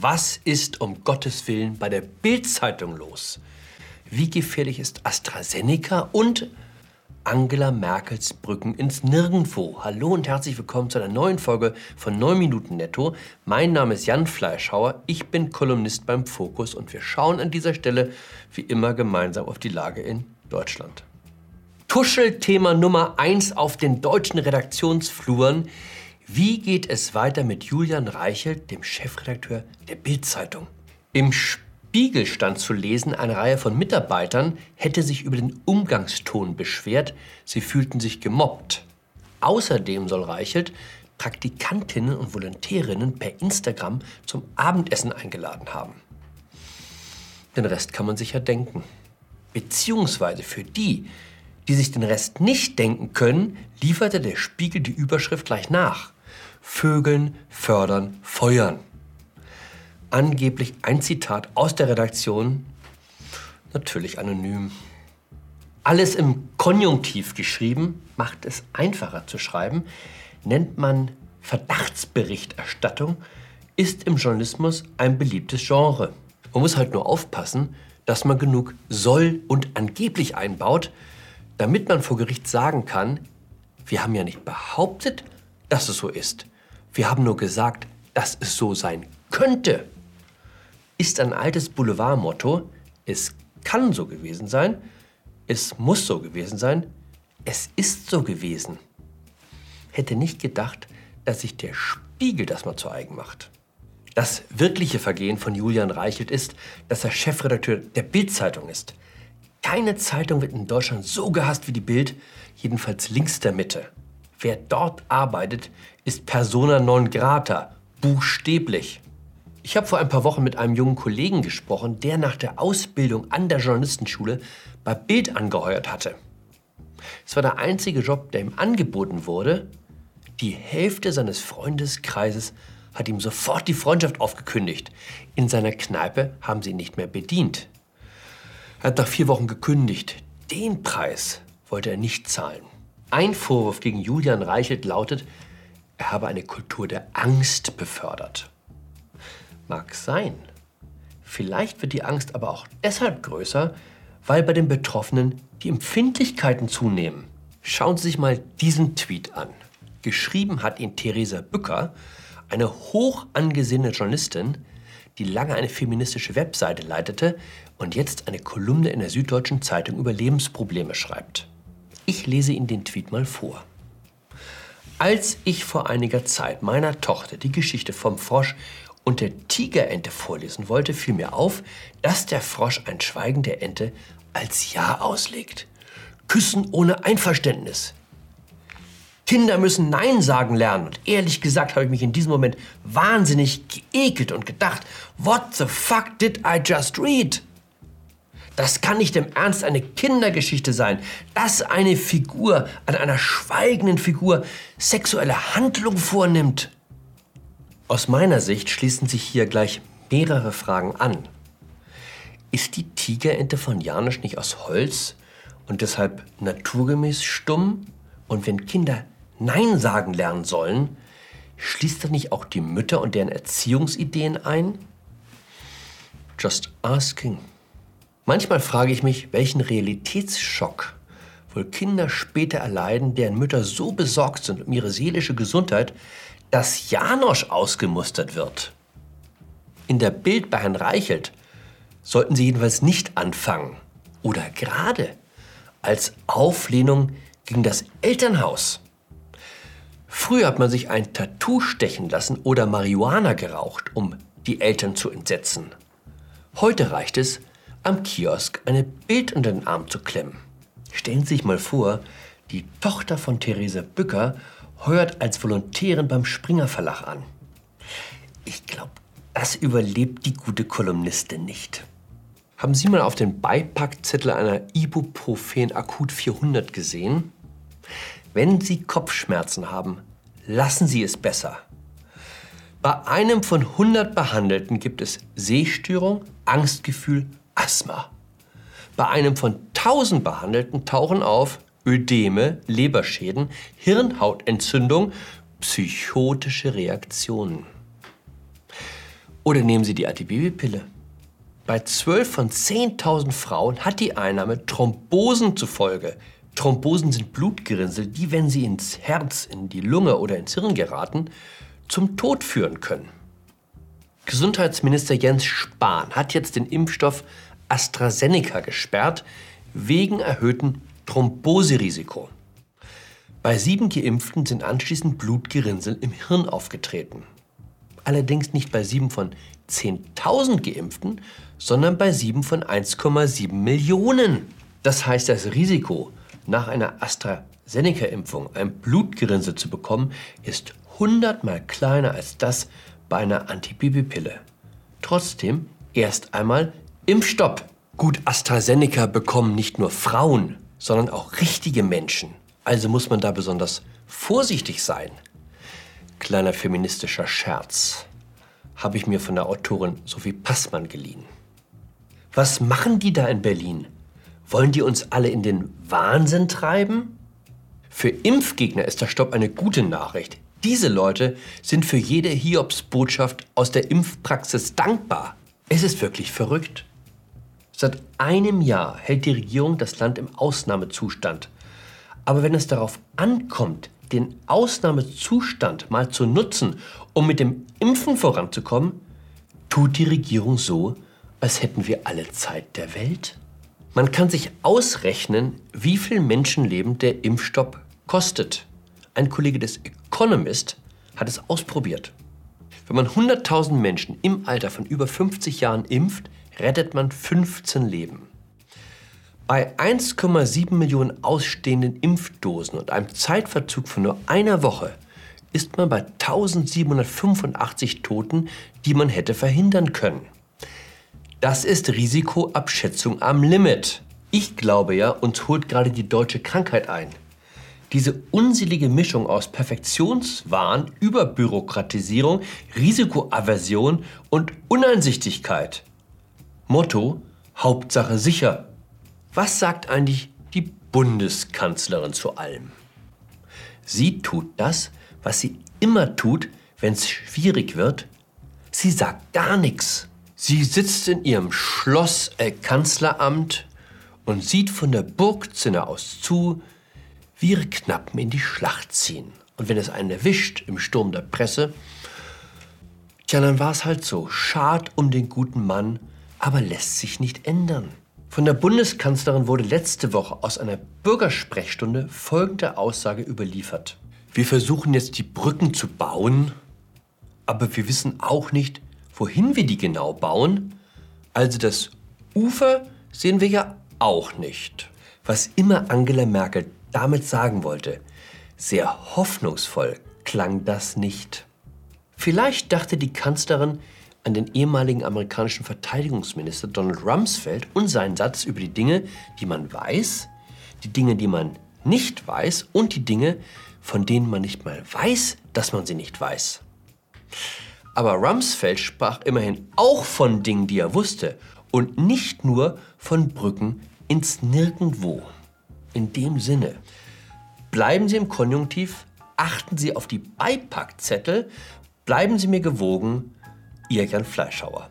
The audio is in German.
Was ist um Gottes Willen bei der Bild-Zeitung los? Wie gefährlich ist AstraZeneca und Angela Merkels Brücken ins Nirgendwo? Hallo und herzlich willkommen zu einer neuen Folge von 9 Minuten Netto. Mein Name ist Jan Fleischhauer, ich bin Kolumnist beim Fokus und wir schauen an dieser Stelle wie immer gemeinsam auf die Lage in Deutschland. Tuschelthema Nummer 1 auf den deutschen Redaktionsfluren. Wie geht es weiter mit Julian Reichelt, dem Chefredakteur der Bild-Zeitung? Im Spiegel stand zu lesen, eine Reihe von Mitarbeitern hätte sich über den Umgangston beschwert. Sie fühlten sich gemobbt. Außerdem soll Reichelt Praktikantinnen und Volontärinnen per Instagram zum Abendessen eingeladen haben. Den Rest kann man sich ja denken. Beziehungsweise für die, die sich den Rest nicht denken können, lieferte der Spiegel die Überschrift gleich nach. Vögeln, fördern, feuern. Angeblich ein Zitat aus der Redaktion, natürlich anonym. Alles im Konjunktiv geschrieben, macht es einfacher zu schreiben, nennt man Verdachtsberichterstattung, ist im Journalismus ein beliebtes Genre. Man muss halt nur aufpassen, dass man genug soll und angeblich einbaut, damit man vor Gericht sagen kann, wir haben ja nicht behauptet, dass es so ist. Wir haben nur gesagt, dass es so sein könnte. Ist ein altes Boulevardmotto. Es kann so gewesen sein. Es muss so gewesen sein. Es ist so gewesen. Hätte nicht gedacht, dass sich der Spiegel das mal zu eigen macht. Das wirkliche Vergehen von Julian Reichelt ist, dass er Chefredakteur der Bild-Zeitung ist. Keine Zeitung wird in Deutschland so gehasst wie die Bild, jedenfalls links der Mitte. Wer dort arbeitet, ist persona non grata, buchstäblich. Ich habe vor ein paar Wochen mit einem jungen Kollegen gesprochen, der nach der Ausbildung an der Journalistenschule bei Bild angeheuert hatte. Es war der einzige Job, der ihm angeboten wurde. Die Hälfte seines Freundeskreises hat ihm sofort die Freundschaft aufgekündigt. In seiner Kneipe haben sie ihn nicht mehr bedient. Er hat nach vier Wochen gekündigt. Den Preis wollte er nicht zahlen. Ein Vorwurf gegen Julian Reichelt lautet, er habe eine Kultur der Angst befördert. Mag sein. Vielleicht wird die Angst aber auch deshalb größer, weil bei den Betroffenen die Empfindlichkeiten zunehmen. Schauen Sie sich mal diesen Tweet an. Geschrieben hat ihn Theresa Bücker, eine hoch angesehene Journalistin, die lange eine feministische Webseite leitete und jetzt eine Kolumne in der Süddeutschen Zeitung über Lebensprobleme schreibt. Ich lese Ihnen den Tweet mal vor. Als ich vor einiger Zeit meiner Tochter die Geschichte vom Frosch und der Tigerente vorlesen wollte, fiel mir auf, dass der Frosch ein Schweigen der Ente als Ja auslegt. Küssen ohne Einverständnis. Kinder müssen Nein sagen lernen. Und ehrlich gesagt habe ich mich in diesem Moment wahnsinnig geekelt und gedacht, what the fuck did I just read? Das kann nicht im Ernst eine Kindergeschichte sein, dass eine Figur an einer schweigenden Figur sexuelle Handlung vornimmt. Aus meiner Sicht schließen sich hier gleich mehrere Fragen an. Ist die Tigerente von Janisch nicht aus Holz und deshalb naturgemäß stumm? Und wenn Kinder Nein sagen lernen sollen, schließt das nicht auch die Mütter und deren Erziehungsideen ein? Just asking. Manchmal frage ich mich, welchen Realitätsschock wohl Kinder später erleiden, deren Mütter so besorgt sind um ihre seelische Gesundheit, dass Janosch ausgemustert wird. In der Bild bei Herrn Reichelt sollten sie jedenfalls nicht anfangen oder gerade als Auflehnung gegen das Elternhaus. Früher hat man sich ein Tattoo stechen lassen oder Marihuana geraucht, um die Eltern zu entsetzen. Heute reicht es, am Kiosk eine Bild unter den Arm zu klemmen. Stellen Sie sich mal vor, die Tochter von Therese Bücker heuert als Volontärin beim Springer Verlag an. Ich glaube, das überlebt die gute Kolumnistin nicht. Haben Sie mal auf den Beipackzettel einer Ibuprofen Akut 400 gesehen? Wenn Sie Kopfschmerzen haben, lassen Sie es besser. Bei einem von 100 Behandelten gibt es Sehstörung, Angstgefühl, Asthma. Bei einem von 1000 Behandelten tauchen auf Ödeme, Leberschäden, Hirnhautentzündung, psychotische Reaktionen. Oder nehmen Sie die Antibabypille. Bei 12 von 10.000 Frauen hat die Einnahme Thrombosen zufolge. Thrombosen sind Blutgerinnsel, die, wenn sie ins Herz, in die Lunge oder ins Hirn geraten, zum Tod führen können. Gesundheitsminister Jens Spahn hat jetzt den Impfstoff AstraZeneca gesperrt wegen erhöhten Thromboserisiko. Bei sieben Geimpften sind anschließend Blutgerinnsel im Hirn aufgetreten. Allerdings nicht bei sieben von 10.000 Geimpften, sondern bei sieben von 1,7 Millionen. Das heißt, das Risiko, nach einer AstraZeneca-Impfung ein Blutgerinnsel zu bekommen, ist hundertmal kleiner als das bei einer Antibabypille. Trotzdem erst einmal Impfstopp. Gut, AstraZeneca bekommen nicht nur Frauen, sondern auch richtige Menschen. Also muss man da besonders vorsichtig sein. Kleiner feministischer Scherz habe ich mir von der Autorin Sophie Passmann geliehen. Was machen die da in Berlin? Wollen die uns alle in den Wahnsinn treiben? Für Impfgegner ist der Stopp eine gute Nachricht. Diese Leute sind für jede Hiobsbotschaft aus der Impfpraxis dankbar. Es ist wirklich verrückt. Seit einem Jahr hält die Regierung das Land im Ausnahmezustand. Aber wenn es darauf ankommt, den Ausnahmezustand mal zu nutzen, um mit dem Impfen voranzukommen, tut die Regierung so, als hätten wir alle Zeit der Welt. Man kann sich ausrechnen, wie viel Menschenleben der Impfstopp kostet. Ein Kollege des Economist hat es ausprobiert. Wenn man 100.000 Menschen im Alter von über 50 Jahren impft, rettet man 15 Leben. Bei 1,7 Millionen ausstehenden Impfdosen und einem Zeitverzug von nur einer Woche ist man bei 1785 Toten, die man hätte verhindern können. Das ist Risikoabschätzung am Limit. Ich glaube ja, uns holt gerade die deutsche Krankheit ein. Diese unselige Mischung aus Perfektionswahn, Überbürokratisierung, Risikoaversion und Uneinsichtigkeit. Motto Hauptsache sicher. Was sagt eigentlich die Bundeskanzlerin zu allem? Sie tut das, was sie immer tut, wenn es schwierig wird. Sie sagt gar nichts. Sie sitzt in ihrem Schloss äh, Kanzleramt und sieht von der Burgzinne aus zu, wie ihre Knappen in die Schlacht ziehen. Und wenn es einen erwischt im Sturm der Presse, tja, dann war es halt so. Schad um den guten Mann, aber lässt sich nicht ändern. Von der Bundeskanzlerin wurde letzte Woche aus einer Bürgersprechstunde folgende Aussage überliefert. Wir versuchen jetzt die Brücken zu bauen, aber wir wissen auch nicht, wohin wir die genau bauen. Also das Ufer sehen wir ja auch nicht. Was immer Angela Merkel damit sagen wollte. Sehr hoffnungsvoll klang das nicht. Vielleicht dachte die Kanzlerin an den ehemaligen amerikanischen Verteidigungsminister Donald Rumsfeld und seinen Satz über die Dinge, die man weiß, die Dinge, die man nicht weiß und die Dinge, von denen man nicht mal weiß, dass man sie nicht weiß. Aber Rumsfeld sprach immerhin auch von Dingen, die er wusste und nicht nur von Brücken ins Nirgendwo. In dem Sinne, bleiben Sie im Konjunktiv, achten Sie auf die Beipackzettel, bleiben Sie mir gewogen, Ihr Jan Fleischhauer.